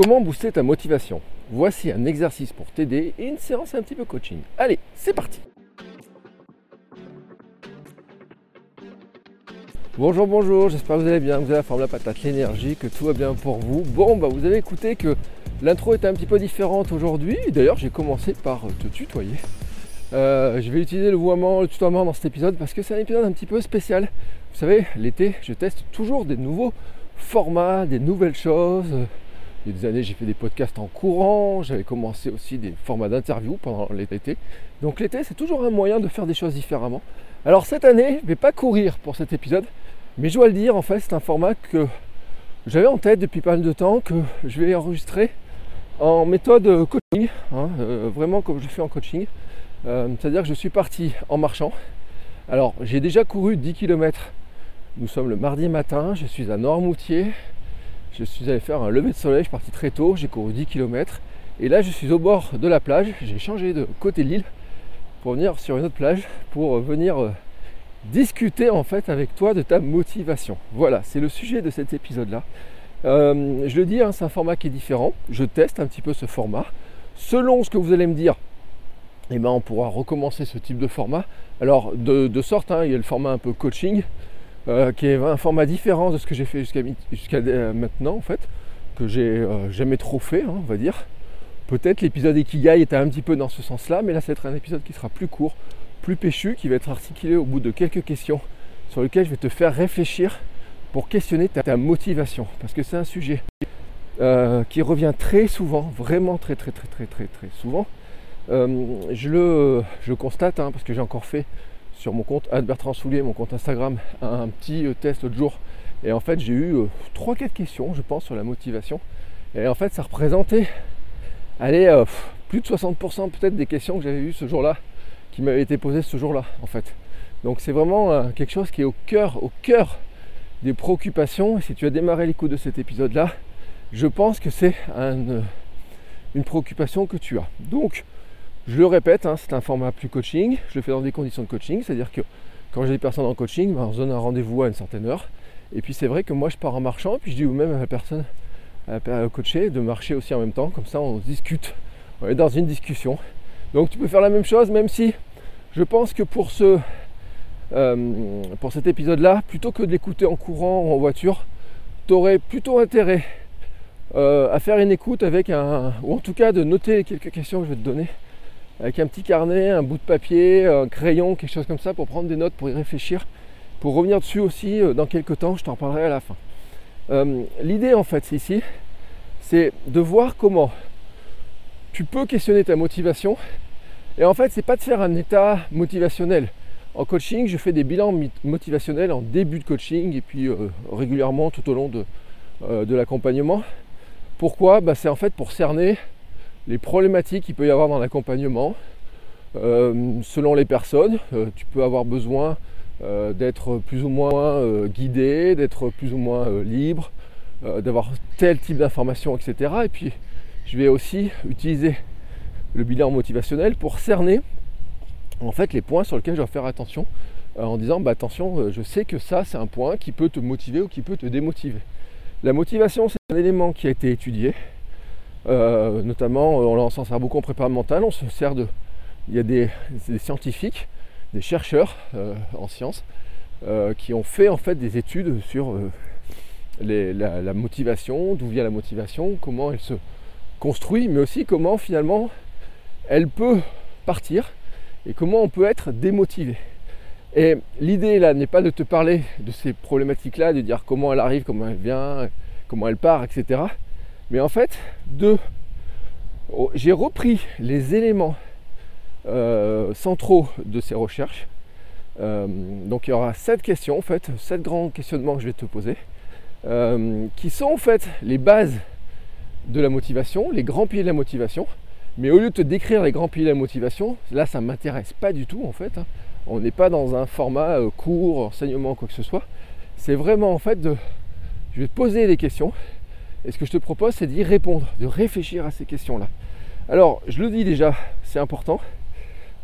Comment booster ta motivation? Voici un exercice pour t'aider et une séance un petit peu coaching. Allez, c'est parti Bonjour, bonjour, j'espère que vous allez bien, que vous avez la forme, la patate, l'énergie, que tout va bien pour vous. Bon, bah vous avez écouté que l'intro était un petit peu différente aujourd'hui. D'ailleurs, j'ai commencé par te tutoyer. Euh, je vais utiliser le vouvoiement, le tutoiement dans cet épisode parce que c'est un épisode un petit peu spécial. Vous savez, l'été, je teste toujours des nouveaux formats, des nouvelles choses. Il y a des années, j'ai fait des podcasts en courant. J'avais commencé aussi des formats d'interview pendant l'été. Donc l'été, c'est toujours un moyen de faire des choses différemment. Alors cette année, je ne vais pas courir pour cet épisode. Mais je dois le dire, en fait, c'est un format que j'avais en tête depuis pas mal de temps, que je vais enregistrer en méthode coaching, hein, euh, vraiment comme je fais en coaching. Euh, c'est-à-dire que je suis parti en marchant. Alors, j'ai déjà couru 10 km. Nous sommes le mardi matin, je suis à Noirmoutier. Je suis allé faire un lever de soleil, je suis parti très tôt, j'ai couru 10 km. Et là, je suis au bord de la plage. J'ai changé de côté de l'île pour venir sur une autre plage, pour venir euh, discuter en fait avec toi de ta motivation. Voilà, c'est le sujet de cet épisode-là. Euh, je le dis, hein, c'est un format qui est différent. Je teste un petit peu ce format. Selon ce que vous allez me dire, eh ben, on pourra recommencer ce type de format. Alors, de, sorte, hein, il y a le format un peu coaching, euh, qui est un format différent de ce que j'ai fait jusqu'à euh, maintenant, en fait, que j'ai jamais trop fait, hein, on va dire. Peut-être l'épisode Ikigai était un petit peu dans ce sens-là, mais là, ça va être un épisode qui sera plus court, plus péchu qui va être articulé au bout de quelques questions sur lesquelles je vais te faire réfléchir pour questionner ta, motivation. Parce que c'est un sujet euh, qui revient très souvent, vraiment très très très très très très souvent. Euh, je, le, constate hein, parce que j'ai encore fait sur mon compte Bertrand Soulier, mon compte Instagram, un petit euh, test l'autre jour. Et en fait j'ai eu 3-4 questions je pense sur la motivation. Et en fait ça représentait allez, plus de 60% peut-être des questions que j'avais eues ce jour-là qui m'avait été posé ce jour-là, en fait. Donc c'est vraiment euh, quelque chose qui est au cœur, au cœur des préoccupations. Et si tu as démarré l'écoute de cet épisode-là, je pense que c'est euh, une préoccupation que tu as. Donc, je le répète, hein, c'est un format plus coaching. Je le fais dans des conditions de coaching, c'est-à-dire que quand j'ai des personnes en coaching, ben, on donne un rendez-vous à une certaine heure. Et puis c'est vrai que moi je pars en marchant, et puis je dis même à la personne à coacher de marcher aussi en même temps, comme ça on discute. On est dans une discussion. Donc tu peux faire la même chose, même si je pense que pour, ce, euh, pour cet épisode-là, plutôt que de l'écouter en courant ou en voiture, tu aurais plutôt intérêt euh, à faire une écoute avec un. ou en tout cas de noter quelques questions que je vais te donner, avec un petit carnet, un bout de papier, un crayon, quelque chose comme ça pour prendre des notes, pour y réfléchir, pour revenir dessus aussi euh, dans quelques temps, je t'en parlerai à la fin. L'idée en fait ici, c'est de voir comment tu peux questionner ta motivation et en fait, c'est pas de faire un état motivationnel. En coaching, je fais des bilans motivationnels en début de coaching et puis euh, régulièrement tout au long de, euh, l'accompagnement. Pourquoi? Bah, C'est en fait pour cerner les problématiques qu'il peut y avoir dans l'accompagnement. Euh, selon les personnes, tu peux avoir besoin d'être plus ou moins guidé, d'être plus ou moins libre, d'avoir tel type d'information, etc. Et puis, je vais aussi utiliser le bilan motivationnel pour cerner en fait les points sur lesquels je dois faire attention euh, en disant bah attention euh, je sais que ça c'est un point qui peut te motiver ou qui peut te démotiver. La motivation c'est un élément qui a été étudié, euh, notamment on s'en sert beaucoup en préparation mentale, on se sert de. Il y a des, scientifiques, des chercheurs en sciences qui ont fait en fait des études sur la, la motivation, d'où vient la motivation, comment elle se construit, mais aussi comment finalement elle peut partir et comment on peut être démotivé. Et l'idée là n'est pas de te parler de ces problématiques-là, de dire comment elle arrive, comment elle vient, comment elle part, etc. Mais en fait, oh, j'ai repris les éléments euh, centraux de ces recherches donc il y aura sept questions en fait, sept grands questionnements que je vais te poser, qui sont en fait les bases de la motivation, les grands piliers de la motivation. Mais au lieu de te décrire les grands piliers de la motivation, là ça ne m'intéresse pas du tout en fait. Hein. On n'est pas dans un format euh, court, enseignement, quoi que ce soit. C'est vraiment en fait de. Je vais te poser des questions. Et ce que je te propose, c'est d'y répondre, de réfléchir à ces questions-là. Alors, je le dis déjà, c'est important.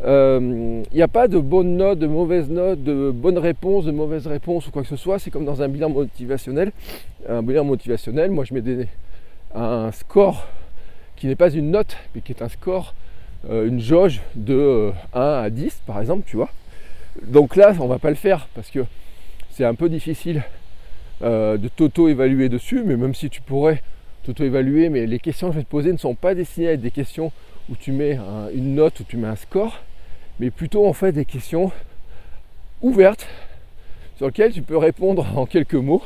Il euh, n'y a pas de bonne note, de mauvaise note, de bonne réponse, de mauvaise réponse ou quoi que ce soit. C'est comme dans un bilan motivationnel. Un bilan motivationnel, moi je mets un score qui n'est pas une note, mais qui est un score, euh, une jauge de 1 euh, à 10 par exemple, tu vois. Donc là, on va pas le faire parce que c'est un peu difficile euh, de t'auto-évaluer dessus, mais même si tu pourrais t'auto-évaluer, mais les questions que je vais te poser ne sont pas destinées à être des questions où tu mets une note, où tu mets un score, mais plutôt en fait des questions ouvertes sur lesquelles tu peux répondre en quelques mots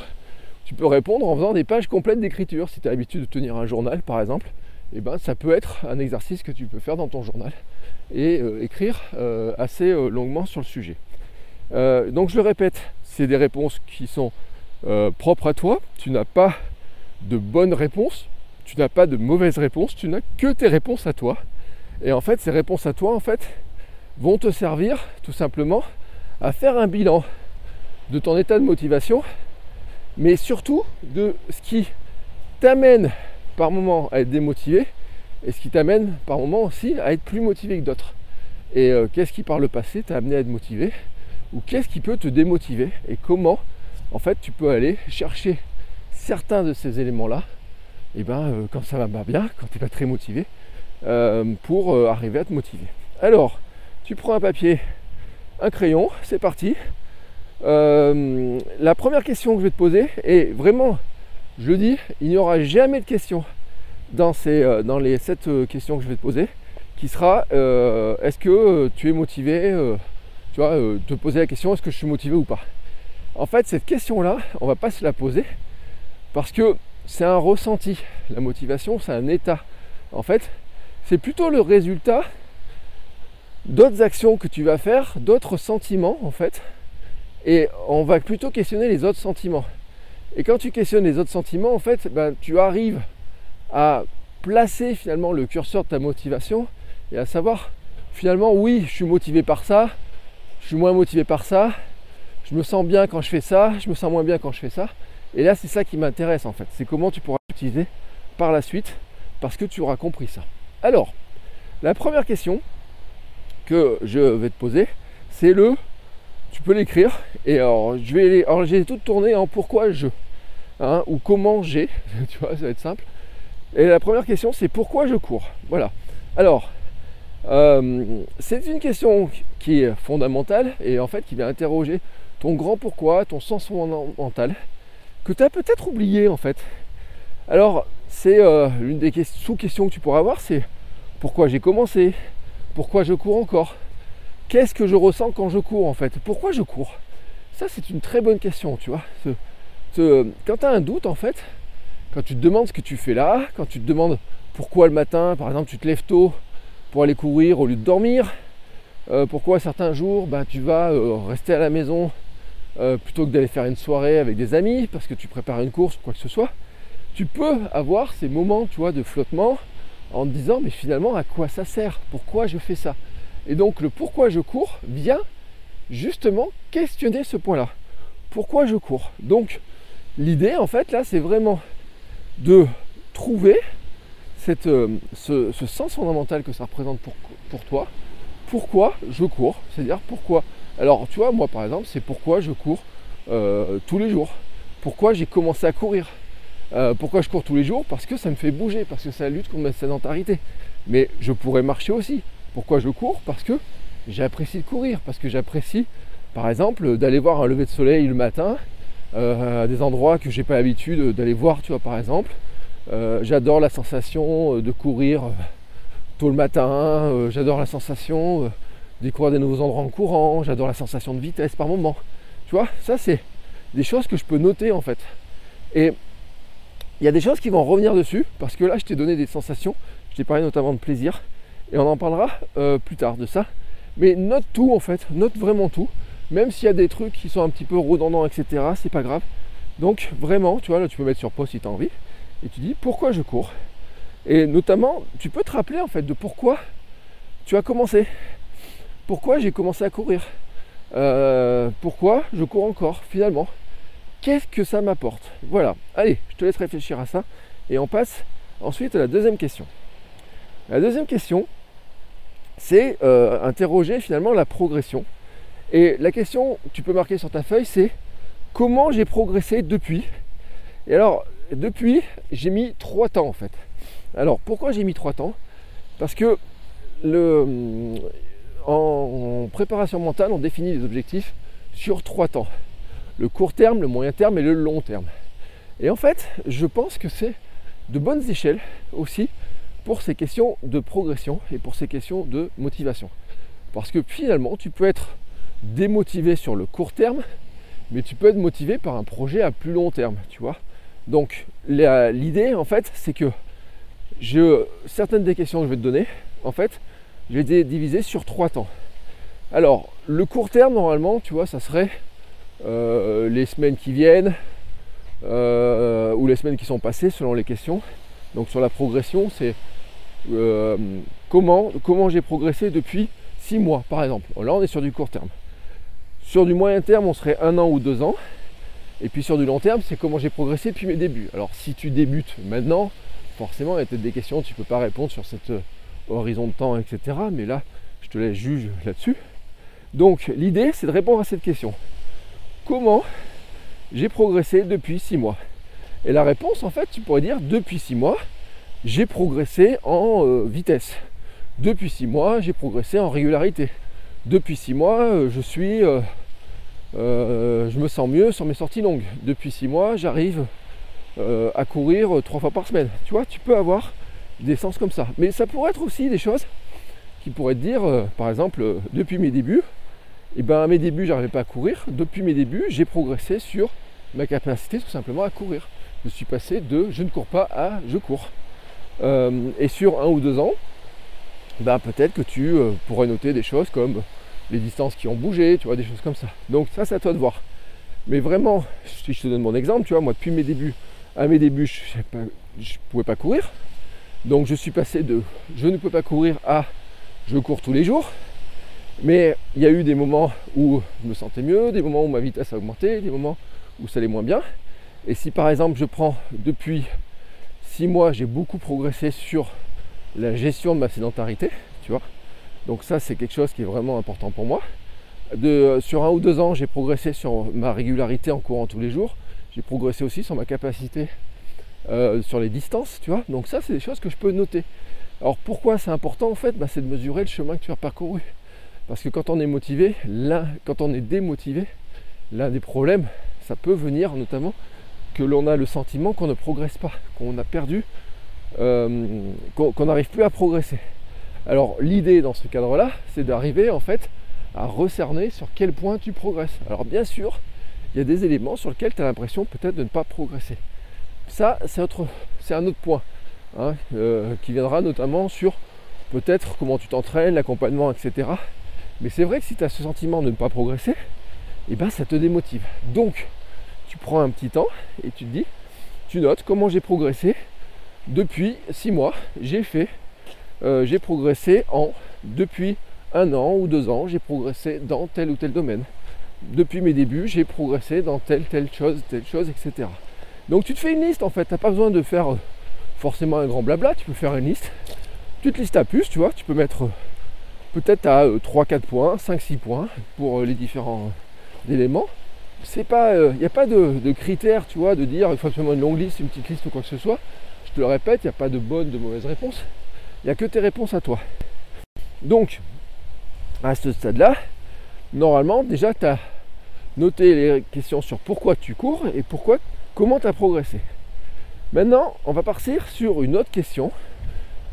tu peux répondre en faisant des pages complètes d'écriture. Si tu as l'habitude de tenir un journal par exemple, eh ben, ça peut être un exercice que tu peux faire dans ton journal et euh, écrire euh, assez longuement sur le sujet. donc je le répète, c'est des réponses qui sont propres à toi. Tu n'as pas de bonnes réponses, tu n'as pas de mauvaises réponses, tu n'as que tes réponses à toi. Et en fait, ces réponses à toi, en fait, vont te servir tout simplement à faire un bilan de ton état de motivation mais surtout de ce qui t'amène par moment à être démotivé et ce qui t'amène par moment aussi à être plus motivé que d'autres. Et euh, qu'est-ce qui par le passé t'a amené à être motivé ou qu'est-ce qui peut te démotiver et comment en fait tu peux aller chercher certains de ces éléments-là et eh ben, euh, quand ça va pas bien, quand tu n'es pas très motivé, euh, pour arriver à te motiver. Alors, tu prends un papier, un crayon, c'est parti. Euh, la première question que je vais te poser, et vraiment, je le dis, il n'y aura jamais de question dans, euh, les 7 euh, questions que je vais te poser, qui sera est-ce que tu es motivé Tu vois, te poser la question est-ce que je suis motivé ou pas? En fait, cette question-là, on va pas se la poser parce que c'est un ressenti. La motivation, c'est un état. En fait, c'est plutôt le résultat d'autres actions que tu vas faire, d'autres sentiments en fait, et on va plutôt questionner les autres sentiments. Et quand tu questionnes les autres sentiments, en fait, ben, tu arrives à placer finalement le curseur de ta motivation et à savoir finalement oui, je suis motivé par ça, je suis moins motivé par ça, je me sens bien quand je fais ça, je me sens moins bien quand je fais ça. Et là, c'est ça qui m'intéresse en fait. C'est comment tu pourras l'utiliser par la suite parce que tu auras compris ça. Alors, la première question que je vais te poser, c'est le tu peux l'écrire. Et alors, je vais alors j'ai tout tourné en pourquoi je, hein, ou comment j'ai. tu vois, ça va être simple. Et la première question, c'est pourquoi je cours? Voilà. Alors, euh, c'est une question qui est fondamentale et en fait qui vient interroger ton grand pourquoi, ton sens fondamental, que tu as peut-être oublié en fait. Alors, c'est euh, l'une des sous-questions que tu pourras avoir, c'est pourquoi j'ai commencé, pourquoi je cours encore, qu'est-ce que je ressens quand je cours en fait? Pourquoi je cours? Ça c'est une très bonne question, tu vois. quand tu as un doute en fait, quand tu te demandes ce que tu fais là, quand tu te demandes pourquoi le matin, par exemple, tu te lèves tôt pour aller courir au lieu de dormir, euh, pourquoi certains jours bah, tu vas euh, rester à la maison euh, plutôt que d'aller faire une soirée avec des amis parce que tu prépares une course ou quoi que ce soit, tu peux avoir ces moments tu de flottement en te disant mais finalement à quoi ça sert? Pourquoi je fais ça? Et donc le pourquoi je cours vient justement questionner ce point-là. Pourquoi je cours? Donc l'idée en fait là c'est vraiment de trouver euh, ce, sens fondamental que ça représente pour toi. Pourquoi je cours? C'est-à-dire pourquoi Alors tu vois moi par exemple c'est pourquoi je cours euh, tous les jours. Pourquoi j'ai commencé à courir euh, pourquoi je cours tous les jours? Parce que ça me fait bouger, parce que ça lutte contre ma sédentarité. Mais je pourrais marcher aussi. Pourquoi je cours? Parce que j'apprécie de courir, parce que j'apprécie, par exemple, d'aller voir un lever de soleil le matin, euh, à des endroits que j'ai pas l'habitude d'aller voir, tu vois, par exemple. J'adore la sensation de courir tôt le matin, j'adore la sensation découvrir des nouveaux endroits en courant, j'adore la sensation de vitesse par moment. Tu vois, ça c'est des choses que je peux noter en fait. Et il y a des choses qui vont revenir dessus, parce que là je t'ai donné des sensations, je t'ai parlé notamment de plaisir, et on en parlera euh, plus tard de ça. Mais note tout en fait, note vraiment tout. Même s'il y a des trucs qui sont un petit peu redondants, etc., c'est pas grave. Donc vraiment, tu vois, là tu peux mettre sur pause si tu as envie. Et tu dis pourquoi je cours? Et notamment, tu peux te rappeler en fait de pourquoi tu as commencé. Pourquoi j'ai commencé à courir. Euh, pourquoi je cours encore finalement? Qu'est-ce que ça m'apporte? Voilà. Allez, je te laisse réfléchir à ça. Et on passe ensuite à la deuxième question. La deuxième question, c'est euh, interroger finalement la progression. Et la question, tu peux marquer sur ta feuille, c'est comment j'ai progressé depuis? Et alors, depuis, j'ai mis trois temps en fait. Alors, pourquoi j'ai mis trois temps? Parce que le, en préparation mentale, on définit les objectifs sur trois temps. Le court terme, le moyen terme et le long terme. Et en fait, je pense que c'est de bonnes échelles aussi pour ces questions de progression et pour ces questions de motivation. Parce que finalement, tu peux être démotivé sur le court terme, mais tu peux être motivé par un projet à plus long terme, tu vois. Donc l'idée, en fait, c'est que je, certaines des questions que je vais te donner, en fait, je vais diviser sur trois temps. Alors, le court terme, normalement, tu vois, ça serait euh, les semaines qui viennent euh, ou les semaines qui sont passées selon les questions. Donc sur la progression, c'est euh, comment, comment j'ai progressé depuis six mois, par exemple. Là, on est sur du court terme. Sur du moyen terme, on serait un an ou deux ans. Et puis sur du long terme, c'est comment j'ai progressé depuis mes débuts. Alors si tu débutes maintenant, forcément, il y a peut-être des questions, tu ne peux pas répondre sur cet horizon de temps, etc. Mais là, je te laisse juge là-dessus. Donc l'idée, c'est de répondre à cette question comment j'ai progressé depuis six mois? Et la réponse, en fait, tu pourrais dire depuis six mois, j'ai progressé en euh, vitesse. Depuis six mois, j'ai progressé en régularité. Depuis six mois, euh, je suis, euh, je me sens mieux sur mes sorties longues. Depuis six mois, j'arrive à courir trois fois par semaine. Tu vois, tu peux avoir des sens comme ça. Mais ça pourrait être aussi des choses qui pourraient te dire, par exemple, depuis mes débuts, et eh bien à mes débuts, j'arrivais pas à courir. Depuis mes débuts, j'ai progressé sur ma capacité tout simplement à courir. Je suis passé de je ne cours pas à je cours. Euh, et sur un ou deux ans, ben peut-être que tu euh, pourrais noter des choses comme les distances qui ont bougé, tu vois, des choses comme ça. Donc ça, c'est à toi de voir. Mais vraiment, si je te donne mon exemple, tu vois, moi depuis mes débuts, à mes débuts, je ne pouvais pas courir. Donc je suis passé de je ne peux pas courir à je cours tous les jours. Mais il y a eu des moments où je me sentais mieux, des moments où ma vitesse a augmenté, des moments où ça allait moins bien. Et si par exemple je prends depuis 6 mois, j'ai beaucoup progressé sur la gestion de ma sédentarité, tu vois. Donc ça c'est quelque chose qui est vraiment important pour moi. Sur un ou deux ans, j'ai progressé sur ma régularité en courant tous les jours. J'ai progressé aussi sur ma capacité euh, sur les distances, tu vois. Donc ça c'est des choses que je peux noter. Alors pourquoi c'est important en fait? Bah, C'est de mesurer le chemin que tu as parcouru. Parce que quand on est motivé, là, quand on est démotivé, l'un des problèmes, ça peut venir notamment que l'on a le sentiment qu'on ne progresse pas, qu'on a perdu, euh, qu'on n'arrive plus à progresser. Alors l'idée dans ce cadre-là, c'est d'arriver en fait à recerner sur quel point tu progresses. Alors bien sûr, il y a des éléments sur lesquels tu as l'impression peut-être de ne pas progresser. Ça, c'est, un autre point hein, euh, qui viendra notamment sur peut-être comment tu t'entraînes, l'accompagnement, etc. Mais c'est vrai que si tu as ce sentiment de ne pas progresser, eh ben ça te démotive. Donc, tu prends un petit temps et tu te dis, tu notes comment j'ai progressé depuis six mois. J'ai fait, euh, j'ai progressé en depuis un an ou deux ans, j'ai progressé dans tel ou tel domaine. Depuis mes débuts, j'ai progressé dans telle, telle chose, telle chose, etc. Donc tu te fais une liste en fait, tu n'as pas besoin de faire euh, forcément un grand blabla, tu peux faire une liste. Tu te listes à puce, tu vois, tu peux mettre peut-être à 3-4 euh, points, 5-6 points pour euh, les différents euh, éléments. Il n'y a pas de, critères, tu vois, de dire il faut absolument une longue liste, une petite liste ou quoi que ce soit. Je te le répète, il n'y a pas de bonne, de mauvaise réponse. Il n'y a que tes réponses à toi. Donc, à ce stade-là, normalement, déjà, tu as noté les questions sur pourquoi tu cours et pourquoi, comment tu as progressé? Maintenant, on va partir sur une autre question.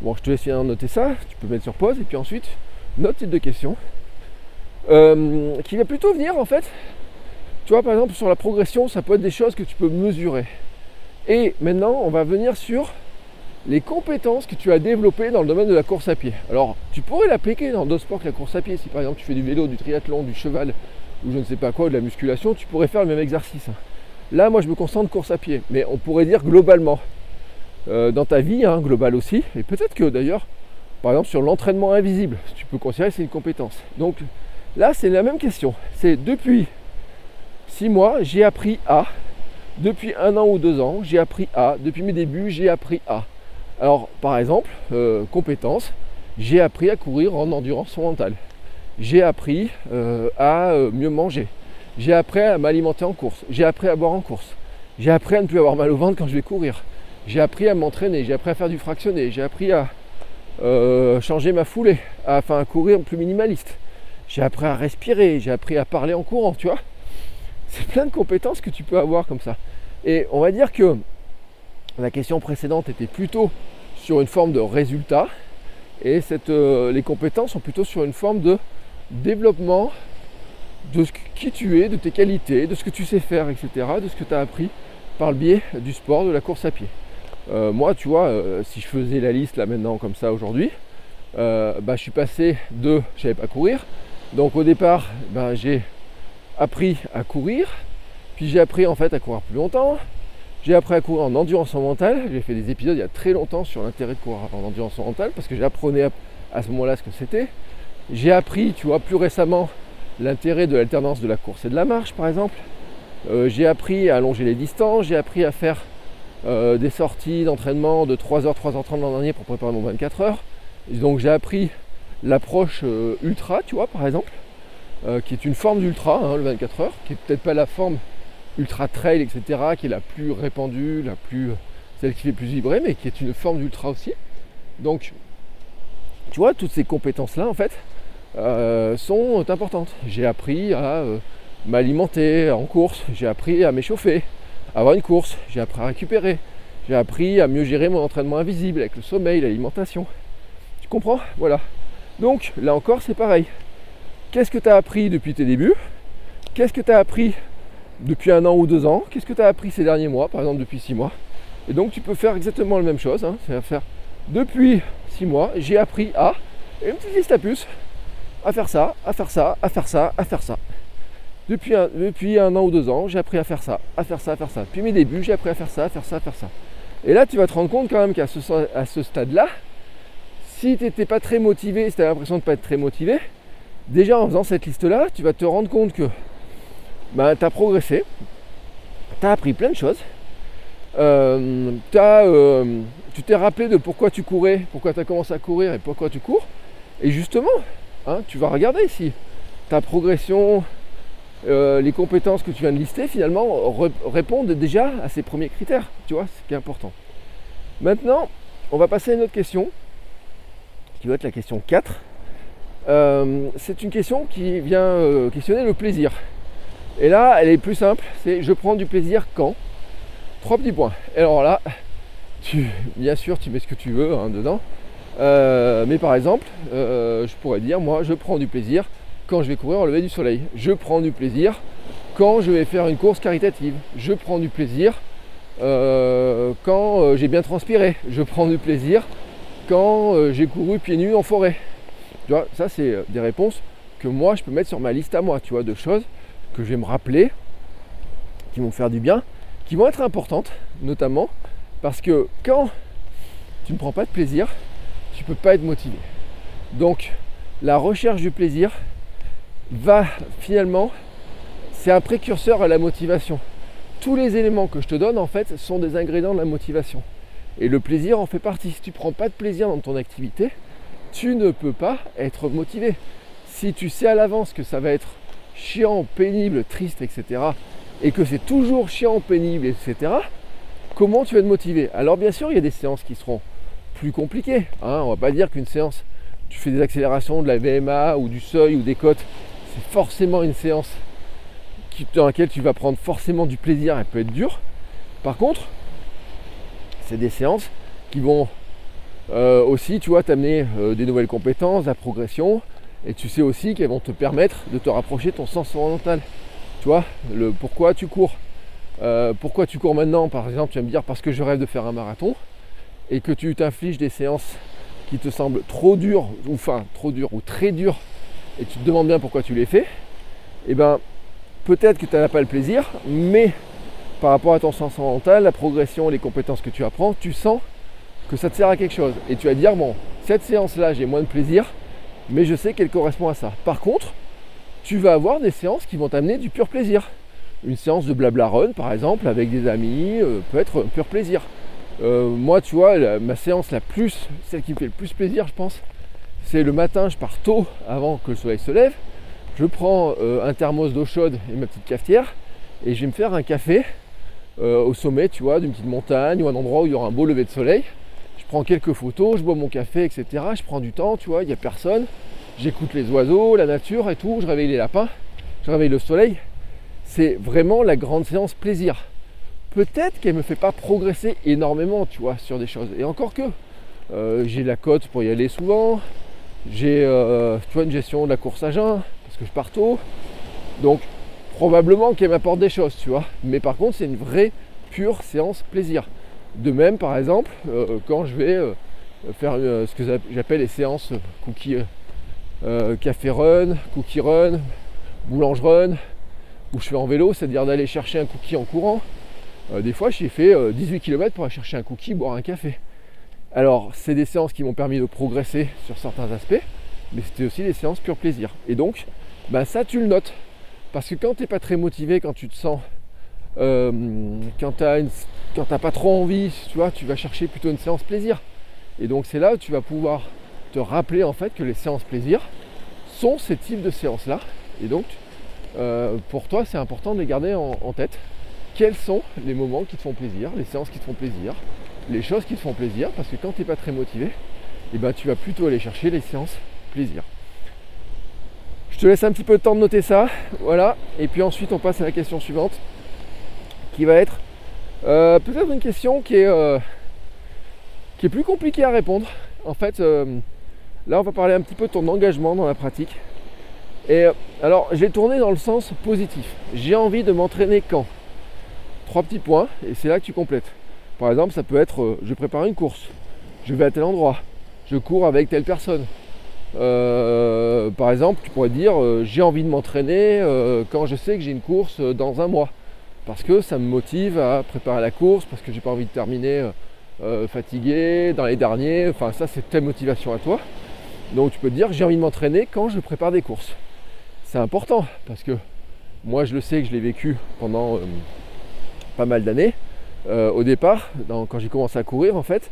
Bon, je te laisse bien noter ça, tu peux mettre sur pause et puis ensuite, notre type de question, euh, qui va plutôt venir en fait, tu vois par exemple sur la progression, ça peut être des choses que tu peux mesurer. Et maintenant, on va venir sur les compétences que tu as développées dans le domaine de la course à pied. Alors, tu pourrais l'appliquer dans d'autres sports que la course à pied. Si par exemple tu fais du vélo, du triathlon, du cheval ou je ne sais pas quoi, de la musculation, tu pourrais faire le même exercice. Là, moi, je me concentre course à pied. Mais on pourrait dire globalement, euh, dans ta vie, hein, globale aussi, et peut-être que d'ailleurs, par exemple, sur l'entraînement invisible, tu peux considérer que c'est une compétence. Donc là, c'est la même question. C'est depuis six mois, j'ai appris à. Depuis un an ou deux ans, j'ai appris à. Depuis mes débuts, j'ai appris à. Alors, par exemple, euh, compétence, j'ai appris à courir en endurance mentale. J'ai appris euh, à mieux manger. J'ai appris à m'alimenter en course. J'ai appris à boire en course. J'ai appris à ne plus avoir mal au ventre quand je vais courir. J'ai appris à m'entraîner. J'ai appris à faire du fractionné. J'ai appris à euh, changer ma foulée, à, enfin à courir plus minimaliste. J'ai appris à respirer. J'ai appris à parler en courant, tu vois. C'est plein de compétences que tu peux avoir comme ça. Et on va dire que la question précédente était plutôt sur une forme de résultat. Et euh, les compétences sont plutôt sur une forme de développement de qui tu es, de tes qualités, de ce que tu sais faire, etc., de ce que tu as appris par le biais du sport, de la course à pied. Euh, moi, tu vois, euh, si je faisais la liste là maintenant comme ça aujourd'hui, euh, bah, je suis passé de je savais pas courir. Donc au départ, bah, j'ai appris à courir, puis j'ai appris en fait à courir plus longtemps. J'ai appris à courir en endurance mentale. J'ai fait des épisodes il y a très longtemps sur l'intérêt de courir en endurance mentale parce que j'apprenais à, à ce moment-là ce que c'était. J'ai appris, tu vois, plus récemment l'intérêt de l'alternance de la course et de la marche par exemple. Euh, j'ai appris à allonger les distances, j'ai appris à faire euh, des sorties d'entraînement de 3h, 3h30 l'an dernier pour préparer mon 24 heures. donc j'ai appris l'approche euh, ultra, tu vois, par exemple, qui est une forme d'ultra, hein, le 24 heures, qui est peut-être pas la forme ultra trail, etc., qui est la plus répandue, la plus, celle qui fait plus vibrer, mais qui est une forme d'ultra aussi. Donc, tu vois, toutes ces compétences-là, en fait, euh, sont importantes. J'ai appris à euh, m'alimenter en course, j'ai appris à m'échauffer, à avoir une course, j'ai appris à récupérer, j'ai appris à mieux gérer mon entraînement invisible avec le sommeil, l'alimentation. Tu comprends? Voilà. Donc là encore, c'est pareil. Qu'est-ce que tu as appris depuis tes débuts? Qu'est-ce que tu as appris depuis un an ou deux ans? Qu'est-ce que tu as appris ces derniers mois, par exemple depuis six mois? Et donc tu peux faire exactement la même chose. Hein. C'est à faire depuis six mois, j'ai appris à, et une petite liste à puce, à faire ça, à faire ça, à faire ça, à faire ça. Depuis un, an ou deux ans, j'ai appris à faire ça, à faire ça, à faire ça. Depuis mes débuts, j'ai appris à faire ça, à faire ça, à faire ça. Et là, tu vas te rendre compte quand même qu'à ce, à ce stade-là, si tu n'étais pas très motivé, si tu as l'impression de ne pas être très motivé, déjà en faisant cette liste-là, tu vas te rendre compte que ben, tu as progressé, tu as appris plein de choses, euh, euh, tu t'es rappelé de pourquoi tu courais, pourquoi tu as commencé à courir et pourquoi tu cours. Et justement, Hein, tu vas regarder si ta progression, euh, les compétences que tu viens de lister finalement répondent déjà à ces premiers critères. Tu vois, ce qui est important. Maintenant, on va passer à une autre question, qui va être la question 4. Euh, c'est une question qui vient euh, questionner le plaisir. Et là, elle est plus simple, c'est je prends du plaisir quand? Trois petits points. Et alors là, bien sûr, tu mets ce que tu veux hein, dedans. Euh, mais par exemple, euh, je pourrais dire, moi, je prends du plaisir quand je vais courir au lever du soleil. Je prends du plaisir quand je vais faire une course caritative. Je prends du plaisir euh, quand j'ai bien transpiré. Je prends du plaisir quand j'ai couru pieds nus en forêt. Tu vois, ça c'est des réponses que moi je peux mettre sur ma liste à moi, tu vois, de choses que je vais me rappeler, qui vont faire du bien, qui vont être importantes, notamment parce que quand tu ne prends pas de plaisir, tu ne peux pas être motivé. Donc la recherche du plaisir va finalement, c'est un précurseur à la motivation. Tous les éléments que je te donne en fait sont des ingrédients de la motivation. Et le plaisir en fait partie. Si tu ne prends pas de plaisir dans ton activité, tu ne peux pas être motivé. Si tu sais à l'avance que ça va être chiant, pénible, triste, etc., et que c'est toujours chiant, pénible, etc., comment tu vas te motiver? Alors bien sûr, il y a des séances qui seront plus compliqué. Hein. On va pas dire qu'une séance, tu fais des accélérations, de la VMA ou du seuil ou des côtes, c'est forcément une séance dans laquelle tu vas prendre forcément du plaisir, elle peut être dure. Par contre, c'est des séances qui vont euh, aussi, tu vois, t'amener euh, des nouvelles compétences, la progression, et tu sais aussi qu'elles vont te permettre de te rapprocher de ton sens fondamental. Tu vois, le pourquoi tu cours. Euh, pourquoi tu cours maintenant, par exemple, tu vas me dire parce que je rêve de faire un marathon et que tu t'infliges des séances qui te semblent trop dures, ou enfin trop dures, ou très dures, et tu te demandes bien pourquoi tu les fais, eh ben peut-être que tu n'as pas le plaisir, mais par rapport à ton sens mental, la progression, les compétences que tu apprends, tu sens que ça te sert à quelque chose. Et tu vas dire, bon, cette séance-là, j'ai moins de plaisir, mais je sais qu'elle correspond à ça. Par contre, tu vas avoir des séances qui vont t'amener du pur plaisir. Une séance de blabla run, par exemple, avec des amis, euh, peut être un pur plaisir. Euh, moi, tu vois, ma séance la plus, celle qui me fait le plus plaisir, je pense, c'est le matin, je pars tôt avant que le soleil se lève. Je prends euh, un thermos d'eau chaude et ma petite cafetière et je vais me faire un café au sommet, tu vois, d'une petite montagne ou un endroit où il y aura un beau lever de soleil. Je prends quelques photos, je bois mon café, etc. Je prends du temps, tu vois, il n'y a personne. J'écoute les oiseaux, la nature et tout. Je réveille les lapins, je réveille le soleil. C'est vraiment la grande séance plaisir. Peut-être qu'elle ne me fait pas progresser énormément, tu vois, sur des choses. Et encore que, euh, j'ai la cote pour y aller souvent. J'ai, euh, tu vois, une gestion de la course à jeun, parce que je pars tôt. Donc, probablement qu'elle m'apporte des choses, tu vois. Mais par contre, c'est une vraie, pure séance plaisir. De même, par exemple, euh, quand je vais faire ce que j'appelle les séances cookie café run, cookie run, boulange run, où je fais en vélo, c'est-à-dire d'aller chercher un cookie en courant. Euh, des fois, j'ai fait 18 euh, km pour aller chercher un cookie, boire un café. Alors, c'est des séances qui m'ont permis de progresser sur certains aspects, mais c'était aussi des séances pur plaisir. Et donc, ben ça, tu le notes. Parce que quand tu n'es pas très motivé, quand tu te sens. quand tu n'as pas trop envie, tu vois, tu vas chercher plutôt une séance plaisir. Et donc, c'est là où tu vas pouvoir rappeler en fait que les séances plaisir sont ces types de séances-là. Et donc, euh, pour toi, c'est important de les garder en, tête. Quels sont les moments qui te font plaisir, les séances qui te font plaisir, les choses qui te font plaisir, parce que quand tu n'es pas très motivé, eh ben, tu vas plutôt aller chercher les séances plaisir. Je te laisse un petit peu de temps de noter ça, voilà, et puis ensuite on passe à la question suivante, qui va être euh, peut-être une question qui est, euh, qui est plus compliquée à répondre. En fait, Là, on va parler un petit peu de ton engagement dans la pratique. Et euh, alors, j'ai tourné dans le sens positif. J'ai envie de m'entraîner quand? Trois petits points, et c'est là que tu complètes. Par exemple, ça peut être euh, je prépare une course, je vais à tel endroit, je cours avec telle personne. Euh, par exemple, tu pourrais dire j'ai envie de m'entraîner quand je sais que j'ai une course dans un mois. Parce que ça me motive à préparer la course, parce que j'ai pas envie de terminer fatigué dans les derniers. Enfin, ça, c'est telle motivation à toi. Donc tu peux dire j'ai envie de m'entraîner quand je prépare des courses. C'est important parce que moi je le sais que je l'ai vécu pendant euh, pas mal d'années. Euh, au départ, quand j'ai commencé à courir en fait,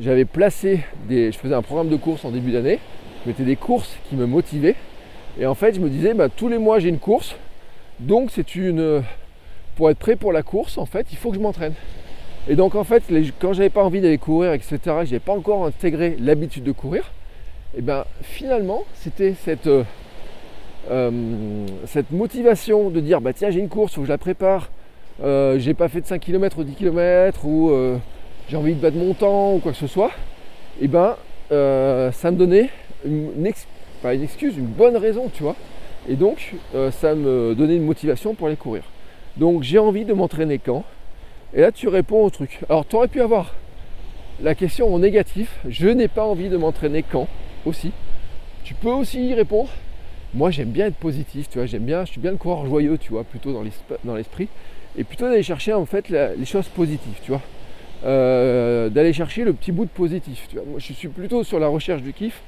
j'avais placé des. Je faisais un programme de course en début d'année, je mettais des courses qui me motivaient. Et en fait je me disais bah, tous les mois j'ai une course. Donc c'est une. Pour être prêt pour la course, en fait, il faut que je m'entraîne. Et donc en fait, quand j'avais pas envie d'aller courir, etc., n'avais pas encore intégré l'habitude de courir, et bien finalement c'était cette, euh, euh, cette motivation de dire bah tiens j'ai une course, faut que je la prépare, euh, j'ai pas fait de 5 km ou 10 km ou j'ai envie de battre mon temps ou quoi que ce soit, et eh ben ça me donnait une, pas une excuse, une bonne raison, tu vois. Et donc ça me donnait une motivation pour aller courir. Donc j'ai envie de m'entraîner quand? Et là tu réponds au truc. Alors tu aurais pu avoir la question en négatif, je n'ai pas envie de m'entraîner quand aussi. Tu peux aussi y répondre. Moi j'aime bien être positif, tu vois, j'aime bien, je suis bien le coureur joyeux, tu vois, plutôt dans l'esprit. Et plutôt d'aller chercher en fait les choses positives, tu vois. Euh, d'aller chercher le petit bout de positif. Tu vois. Moi je suis plutôt sur la recherche du kiff.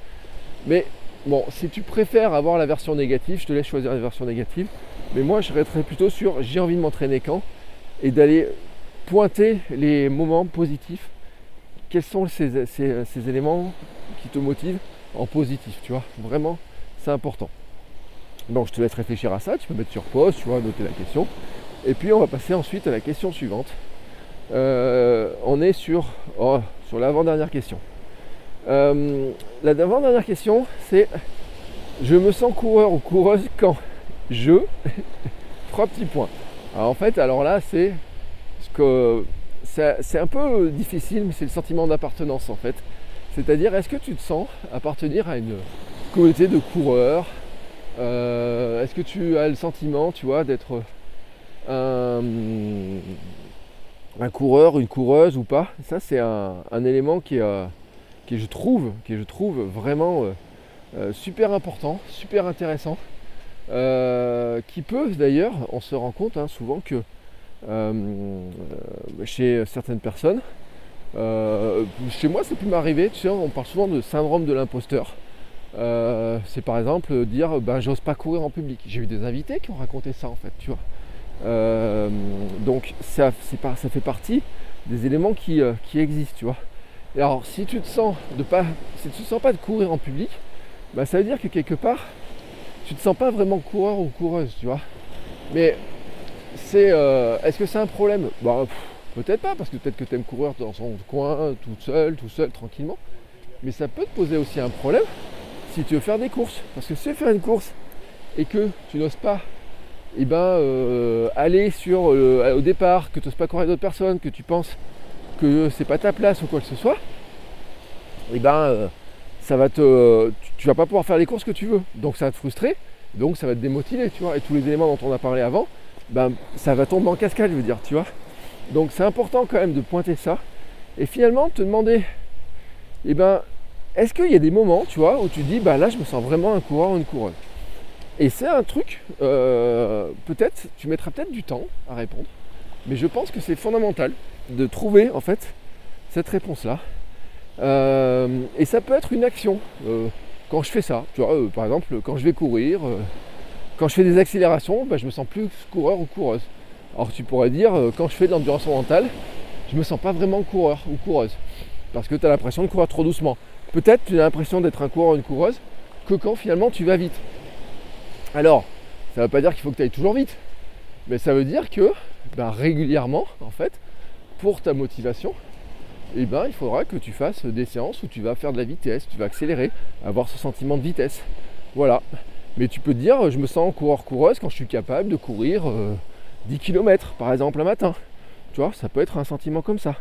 Mais bon, si tu préfères avoir la version négative, je te laisse choisir la version négative. Mais moi je serais plutôt sur j'ai envie de m'entraîner quand et d'aller pointer les moments positifs. Quels sont ces, ces éléments qui te motivent en positif, tu vois? Vraiment, c'est important. Donc je te laisse réfléchir à ça, tu peux mettre sur pause, tu vois, noter la question. Et puis on va passer ensuite à la question suivante. Euh, on est sur, oh, sur l'avant-dernière question. Euh, la dernière question, c'est je me sens coureur ou coureuse quand je trois petits points. Alors en fait, alors là, c'est ce que c'est un peu difficile, mais c'est le sentiment d'appartenance en fait. C'est-à-dire, est-ce que tu te sens appartenir à une communauté de coureurs? Euh, Est-ce que tu as le sentiment, tu vois, d'être un, coureur, une coureuse ou pas Ça, c'est un, élément qui, est, qui, je trouve, qui je trouve vraiment euh, euh, super important, super intéressant. qui peut d'ailleurs, on se rend compte hein, souvent que chez certaines personnes, chez moi, ça peut m'arriver, tu sais, on parle souvent de syndrome de l'imposteur. c'est par exemple dire ben, j'ose pas courir en public. J'ai eu des invités qui ont raconté ça en fait, tu vois. Donc ça, fait partie des éléments qui, qui existent, tu vois. Et alors, si tu te sens pas, te sens pas de courir en public, bah, ça veut dire que quelque part, tu te sens pas vraiment coureur ou coureuse, tu vois. Mais c'est, euh, est-ce que c'est un problème? Bah, peut-être pas, parce que peut-être que tu aimes courir dans son coin, tout seul, tout seul, tranquillement. Mais ça peut te poser aussi un problème si tu veux faire des courses. Parce que si tu veux faire une course et que tu n'oses pas eh ben, euh, aller sur euh, au départ, que tu n'oses pas courir d'autres personnes, que tu penses que c'est pas ta place ou quoi que ce soit, et eh ben euh, ça va te. Tu, vas pas pouvoir faire les courses que tu veux. Donc ça va te frustrer, donc ça va te démotiver, tu vois. Et tous les éléments dont on a parlé avant, ben ça va tomber en cascade, je veux dire, tu vois. Donc c'est important quand même de pointer ça. Et finalement te demander, et eh ben, est-ce qu'il y a des moments, tu vois, où tu dis bah là je me sens vraiment un coureur ou une coureuse Et c'est un truc, euh, peut-être, tu mettras peut-être du temps à répondre, mais je pense que c'est fondamental de trouver en fait cette réponse-là. Euh, et ça peut être une action. Euh, quand je fais ça, tu vois, par exemple, quand je vais courir, quand je fais des accélérations, bah, je me sens plus coureur ou coureuse. Alors tu pourrais dire, quand je fais de l'endurance mentale, je me sens pas vraiment coureur ou coureuse. Parce que tu as l'impression de courir trop doucement. Peut-être tu as l'impression d'être un coureur ou une coureuse que quand finalement tu vas vite. Alors, ça ne veut pas dire qu'il faut que tu ailles toujours vite. Mais ça veut dire que bah, régulièrement, en fait, pour ta motivation, eh ben, il faudra que tu fasses des séances où tu vas faire de la vitesse, tu vas accélérer, avoir ce sentiment de vitesse. Voilà. Mais tu peux te dire, je me sens coureur-coureuse quand je suis capable de courir 10 euh, km, par exemple, un matin. Tu vois, ça peut être un sentiment comme ça.